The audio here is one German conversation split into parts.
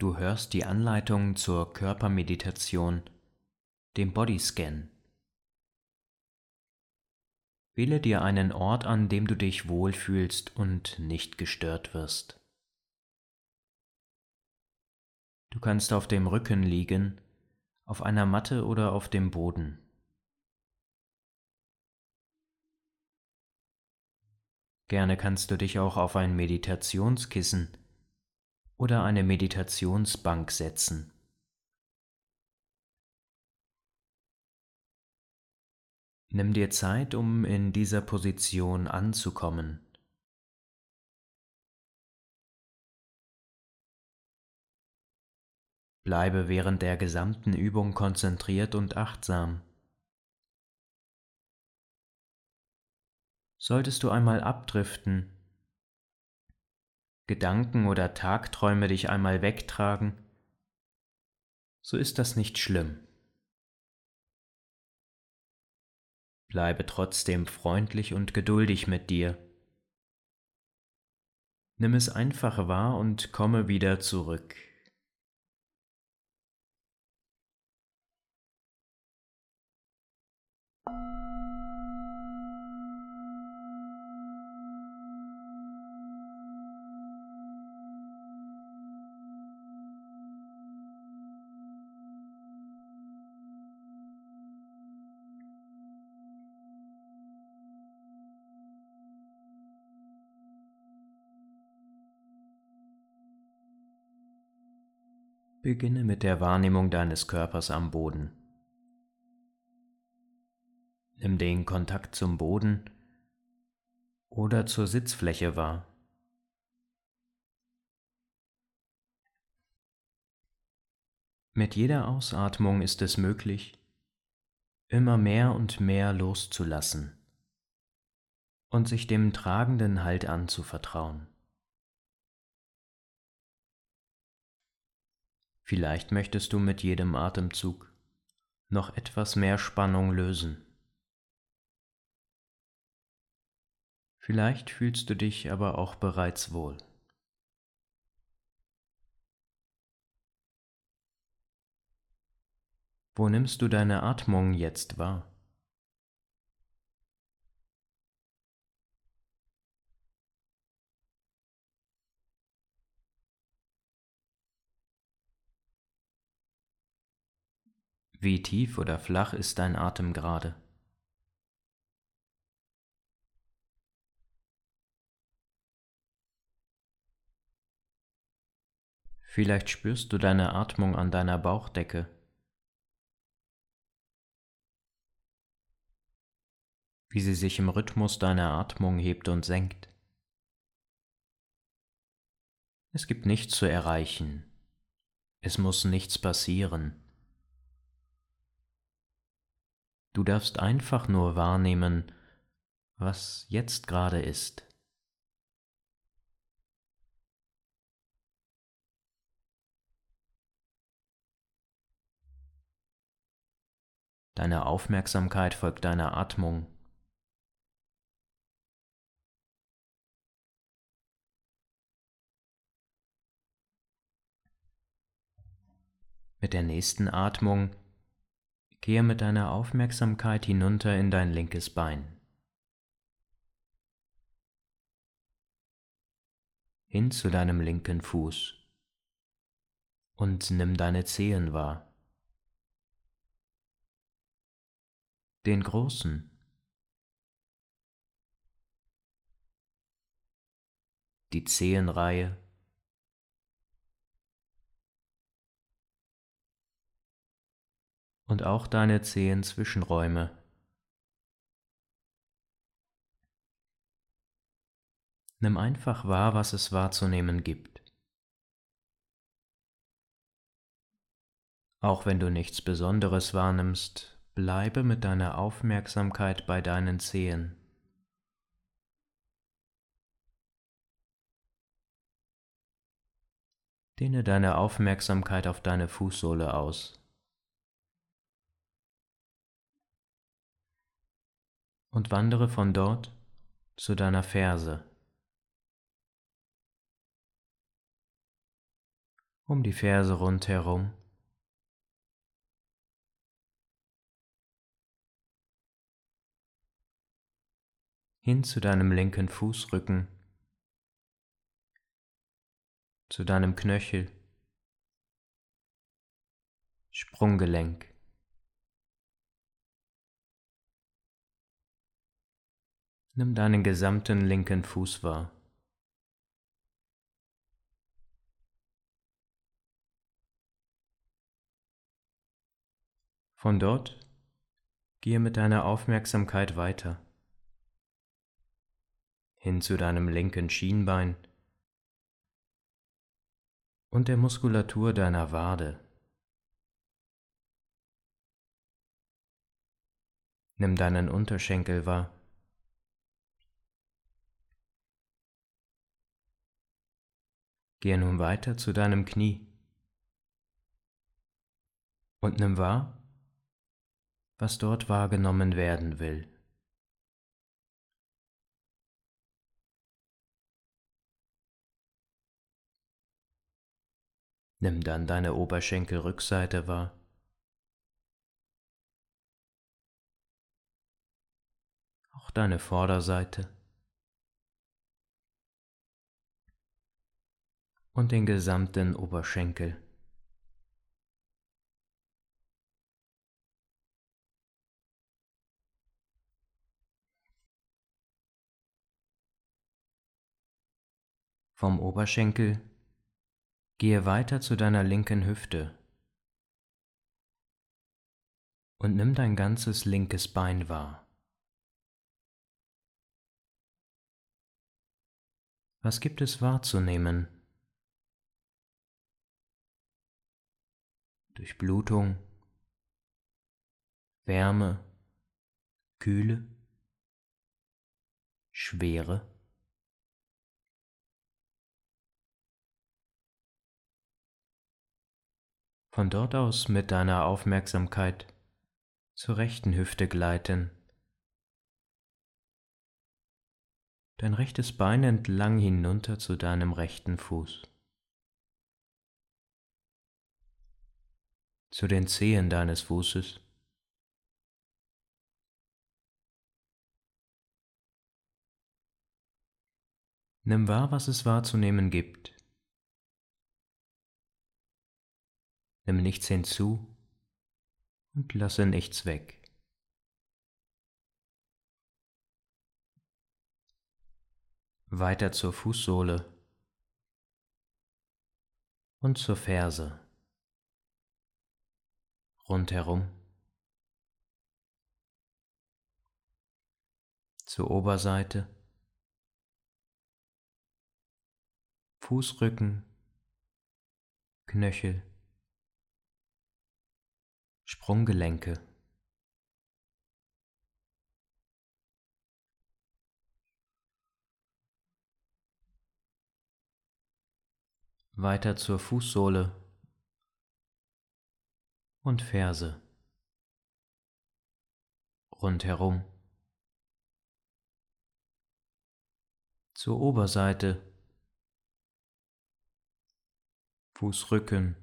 Du hörst die Anleitung zur Körpermeditation, dem Bodyscan. Wähle dir einen Ort an, dem du dich wohlfühlst und nicht gestört wirst. Du kannst auf dem Rücken liegen, auf einer Matte oder auf dem Boden. Gerne kannst du dich auch auf ein Meditationskissen oder eine Meditationsbank setzen. Nimm dir Zeit, um in dieser Position anzukommen. Bleibe während der gesamten Übung konzentriert und achtsam. Solltest du einmal abdriften, Gedanken oder Tagträume dich einmal wegtragen, so ist das nicht schlimm. Bleibe trotzdem freundlich und geduldig mit dir. Nimm es einfach wahr und komme wieder zurück. Beginne mit der Wahrnehmung deines Körpers am Boden. Nimm den Kontakt zum Boden oder zur Sitzfläche wahr. Mit jeder Ausatmung ist es möglich, immer mehr und mehr loszulassen und sich dem tragenden Halt anzuvertrauen. Vielleicht möchtest du mit jedem Atemzug noch etwas mehr Spannung lösen. Vielleicht fühlst du dich aber auch bereits wohl. Wo nimmst du deine Atmung jetzt wahr? Wie tief oder flach ist dein Atem gerade? Vielleicht spürst du deine Atmung an deiner Bauchdecke. Wie sie sich im Rhythmus deiner Atmung hebt und senkt. Es gibt nichts zu erreichen. Es muss nichts passieren. Du darfst einfach nur wahrnehmen, was jetzt gerade ist. Deine Aufmerksamkeit folgt deiner Atmung. Mit der nächsten Atmung Gehe mit deiner Aufmerksamkeit hinunter in dein linkes Bein. Hin zu deinem linken Fuß und nimm deine Zehen wahr. Den großen, die Zehenreihe und auch deine zehn Zwischenräume. Nimm einfach wahr, was es wahrzunehmen gibt. Auch wenn du nichts Besonderes wahrnimmst, bleibe mit deiner Aufmerksamkeit bei deinen Zehen. Dehne deine Aufmerksamkeit auf deine Fußsohle aus. Und wandere von dort zu deiner Ferse. um die Ferse rundherum. hin zu deinem linken Fußrücken, zu deinem Knöchel, Sprunggelenk. Nimm deinen gesamten linken Fuß wahr. Von dort gehe mit deiner Aufmerksamkeit weiter hin zu deinem linken Schienbein und der Muskulatur deiner Wade. Nimm deinen Unterschenkel wahr. Gehe nun weiter zu deinem Knie und nimm wahr, was dort wahrgenommen werden will. Nimm dann deine Oberschenkelrückseite wahr. Auch deine Vorderseite. Und den gesamten Oberschenkel. Vom Oberschenkel Gehe weiter zu deiner linken Hüfte und nimm dein ganzes linkes Bein wahr. Was gibt es wahrzunehmen? Durchblutung, Wärme, Kühle, Schwere. Von dort aus mit deiner Aufmerksamkeit zur rechten Hüfte gleiten. Dein rechtes Bein entlang hinunter zu deinem rechten Fuß. Zu den Zehen deines Fußes. Nimm wahr, was es wahrzunehmen gibt. Nimm nichts hinzu und lasse nichts weg. Weiter zur Fußsohle und zur Ferse. Rundherum. Zur Oberseite. Fußrücken, Knöchel, Sprunggelenke weiter zur Fußsohle und Ferse rundherum zur Oberseite Fußrücken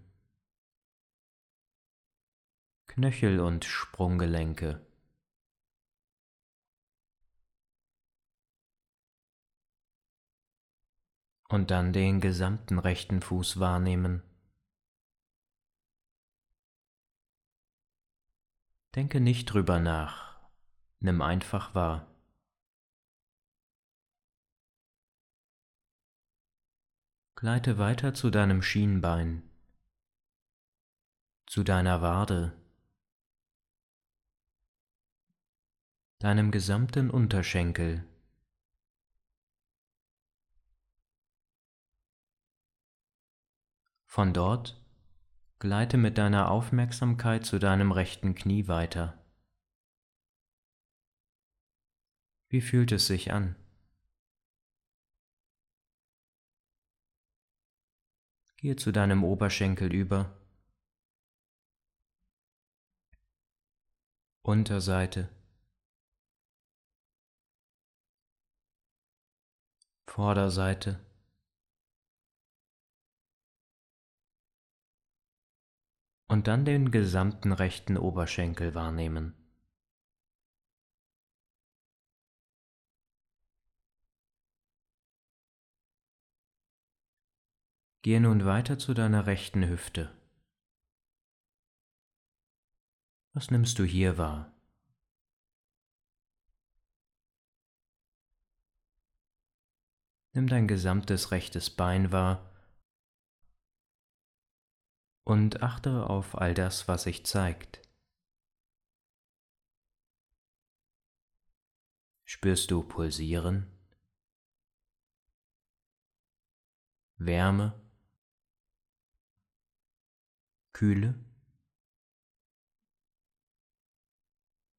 Knöchel und Sprunggelenke. Und dann den gesamten rechten Fuß wahrnehmen. Denke nicht drüber nach, nimm einfach wahr. Gleite weiter zu deinem Schienbein, zu deiner Wade, deinem gesamten Unterschenkel. Von dort gleite mit deiner Aufmerksamkeit zu deinem rechten Knie weiter. Wie fühlt es sich an? Gehe zu deinem Oberschenkel über. Unterseite. Vorderseite und dann den gesamten rechten Oberschenkel wahrnehmen. Gehe nun weiter zu deiner rechten Hüfte. Was nimmst du hier wahr? Nimm dein gesamtes rechtes Bein wahr und achte auf all das, was sich zeigt. Spürst du Pulsieren? Wärme? Kühle?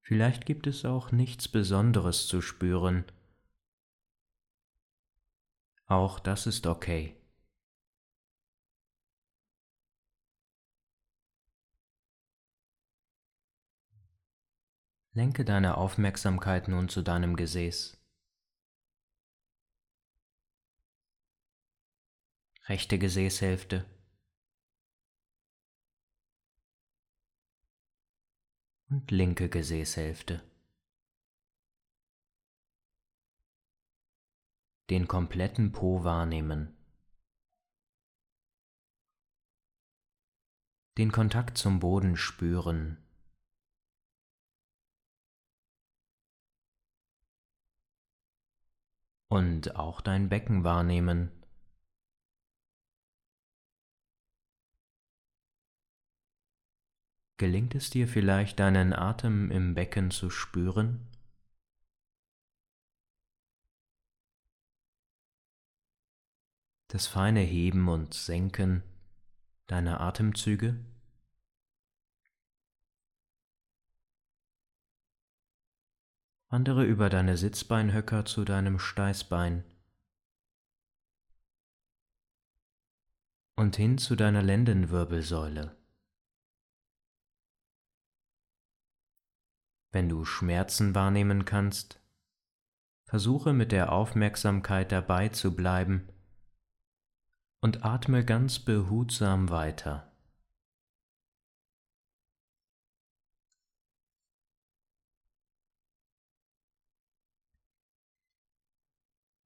Vielleicht gibt es auch nichts Besonderes zu spüren. Auch das ist okay. Lenke deine Aufmerksamkeit nun zu deinem Gesäß. Rechte Gesäßhälfte. und linke Gesäßhälfte. Den kompletten Po wahrnehmen. Den Kontakt zum Boden spüren. Und auch dein Becken wahrnehmen. Gelingt es dir vielleicht, deinen Atem im Becken zu spüren? Das feine Heben und Senken deiner Atemzüge? Wandere über deine Sitzbeinhöcker zu deinem Steißbein und hin zu deiner Lendenwirbelsäule. Wenn du Schmerzen wahrnehmen kannst, versuche mit der Aufmerksamkeit dabei zu bleiben und atme ganz behutsam weiter.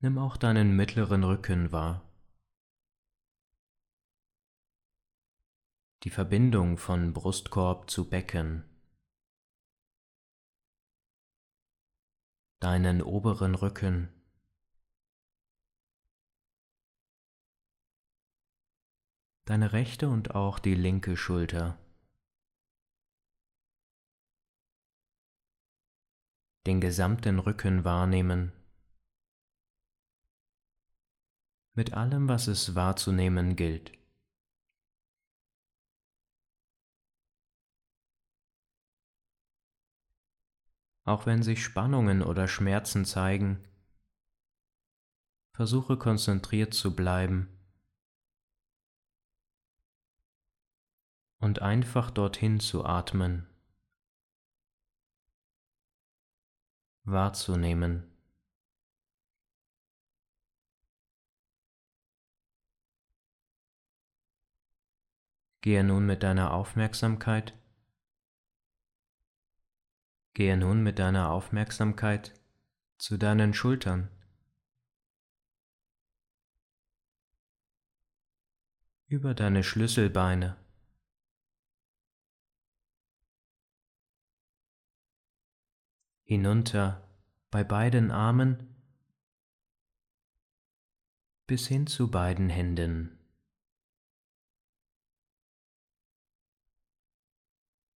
Nimm auch deinen mittleren Rücken wahr. Die Verbindung von Brustkorb zu Becken. deinen oberen Rücken. Deine rechte und auch die linke Schulter. Den gesamten Rücken wahrnehmen. Mit allem, was es wahrzunehmen gilt. auch wenn sich Spannungen oder Schmerzen zeigen. Versuche konzentriert zu bleiben und einfach dorthin zu atmen, wahrzunehmen. Gehe nun mit deiner Aufmerksamkeit Gehe nun mit deiner Aufmerksamkeit zu deinen Schultern. Über deine Schlüsselbeine. Hinunter bei beiden Armen bis hin zu beiden Händen.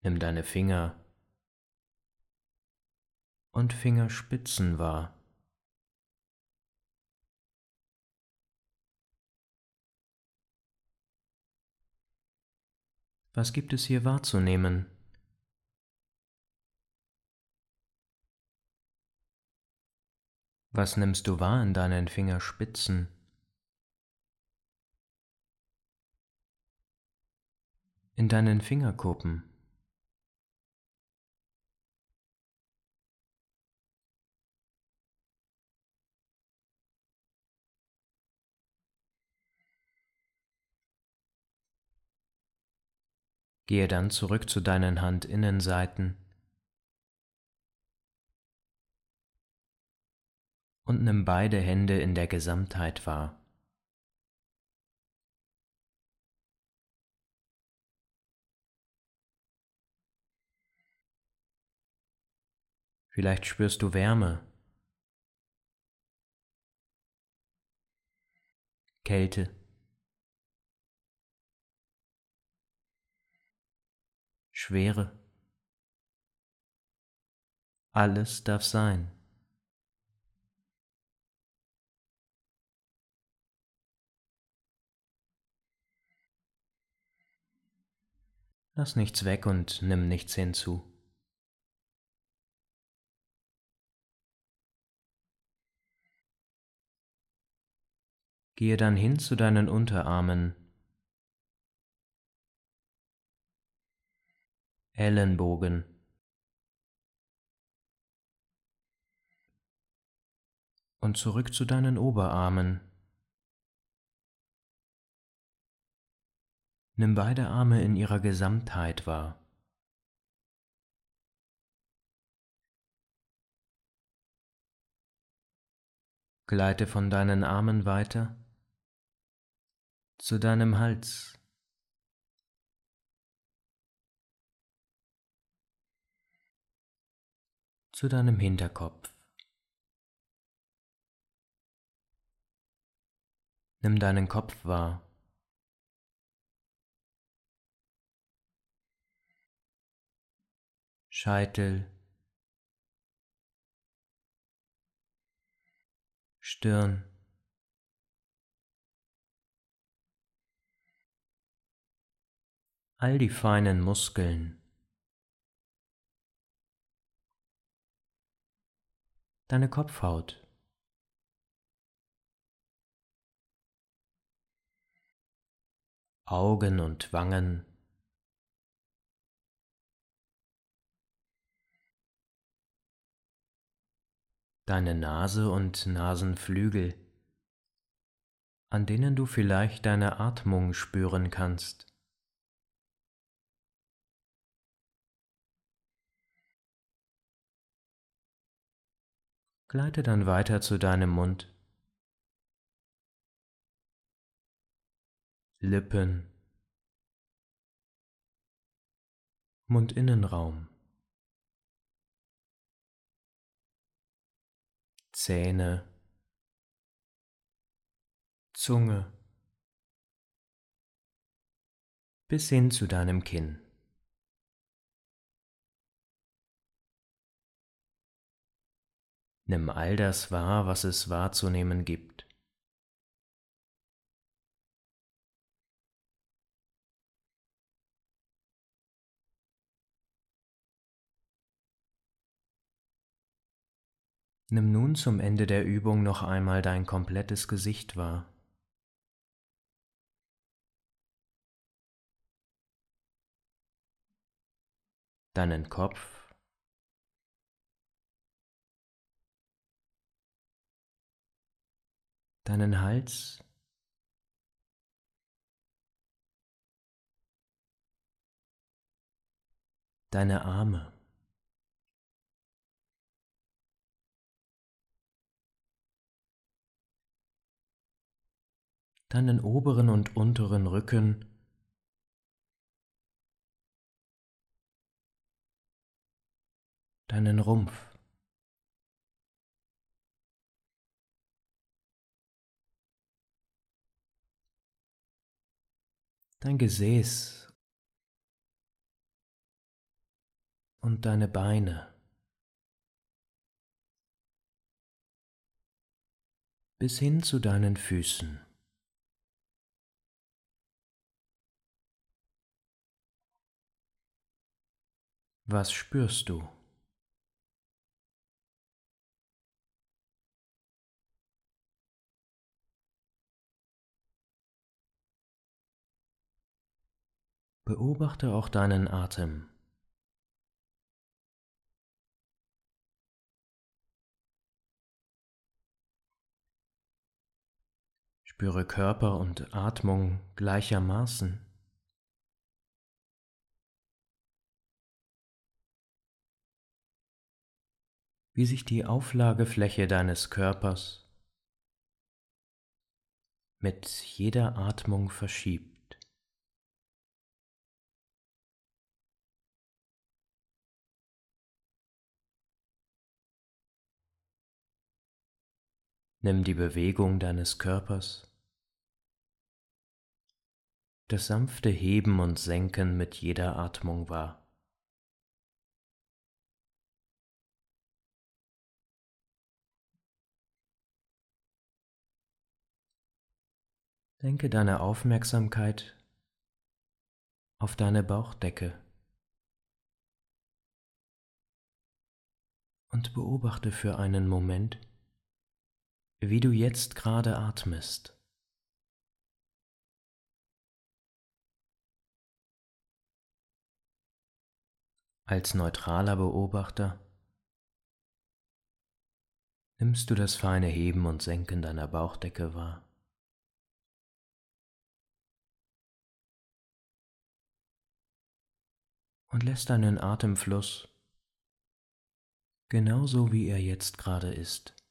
Nimm deine Finger und Fingerspitzen wahr. Was gibt es hier wahrzunehmen? Was nimmst du wahr in deinen Fingerspitzen? In deinen Fingerkuppen? Gehe dann zurück zu deinen Handinnenseiten. Und nimm beide Hände in der Gesamtheit wahr. Vielleicht spürst du Wärme, Kälte, Schwere. Alles darf sein. Lass nichts weg und nimm nichts hinzu. Gehe dann hin zu deinen Unterarmen, Ellenbogen, und zurück zu deinen Oberarmen. Nimm beide Arme in ihrer Gesamtheit wahr. Gleite von deinen Armen weiter zu deinem Hals. Zu deinem Hinterkopf. Nimm deinen Kopf wahr. Scheitel, Stirn, all die feinen Muskeln, deine Kopfhaut. Augen und Wangen, deine Nase und Nasenflügel, an denen du vielleicht deine Atmung spüren kannst. Gleite dann weiter zu deinem Mund, Lippen, Mundinnenraum, Zähne, Zunge, bis hin zu deinem Kinn. Nimm all das wahr, was es wahrzunehmen gibt. Nimm nun zum Ende der Übung noch einmal dein komplettes Gesicht wahr. Deinen Kopf, deinen Hals, deine Arme. deinen oberen und unteren Rücken, deinen Rumpf. Dein Gesäß und deine Beine. bis hin zu deinen Füßen. Was spürst du? Beobachte auch deinen Atem. Spüre Körper und Atmung gleichermaßen. Wie sich die Auflagefläche deines Körpers mit jeder Atmung verschiebt. Nimm die Bewegung deines Körpers, das sanfte Heben und Senken mit jeder Atmung wahr. Denke deine Aufmerksamkeit auf deine Bauchdecke und beobachte für einen Moment, wie du jetzt gerade atmest. Als neutraler Beobachter nimmst du das feine Heben und Senken deiner Bauchdecke wahr. Und lässt deinen Atemfluss genauso wie er jetzt gerade ist.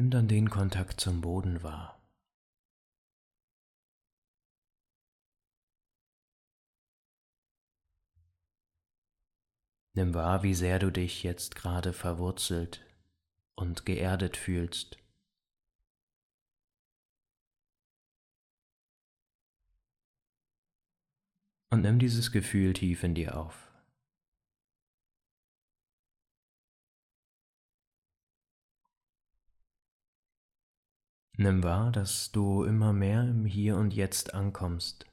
Nimm dann den Kontakt zum Boden wahr. Nimm wahr, wie sehr du dich jetzt gerade verwurzelt und geerdet fühlst. Und nimm dieses Gefühl tief in dir auf. Nimm wahr, dass du immer mehr im Hier und Jetzt ankommst.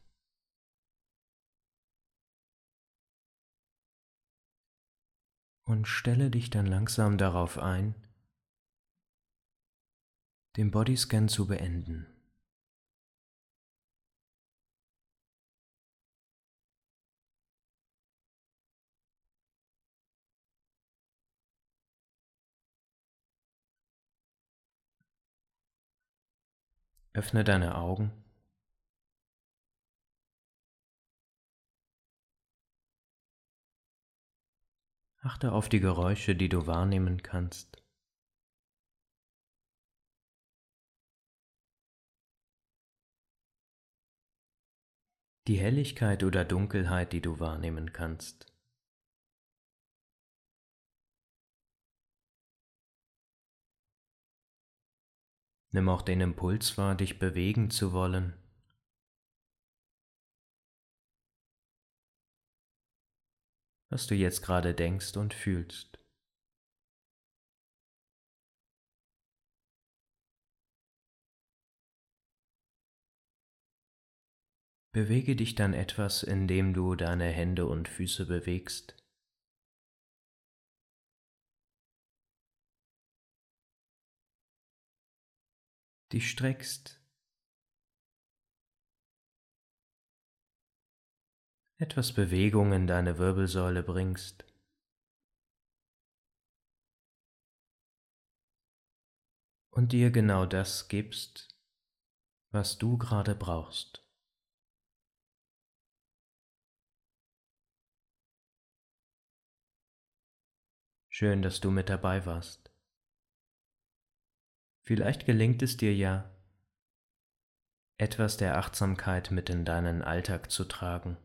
Und stelle dich dann langsam darauf ein, den Bodyscan zu beenden. Öffne deine Augen. Achte auf die Geräusche, die du wahrnehmen kannst. Die Helligkeit oder Dunkelheit, die du wahrnehmen kannst. Nimm auch den Impuls wahr, dich bewegen zu wollen. Was du jetzt gerade denkst und fühlst. Bewege dich dann etwas, indem du deine Hände und Füße bewegst. Dich streckst, etwas Bewegung in deine Wirbelsäule bringst. Und dir genau das gibst, was du gerade brauchst. Schön, dass du mit dabei warst. Vielleicht gelingt es dir ja, etwas der Achtsamkeit mit in deinen Alltag zu tragen.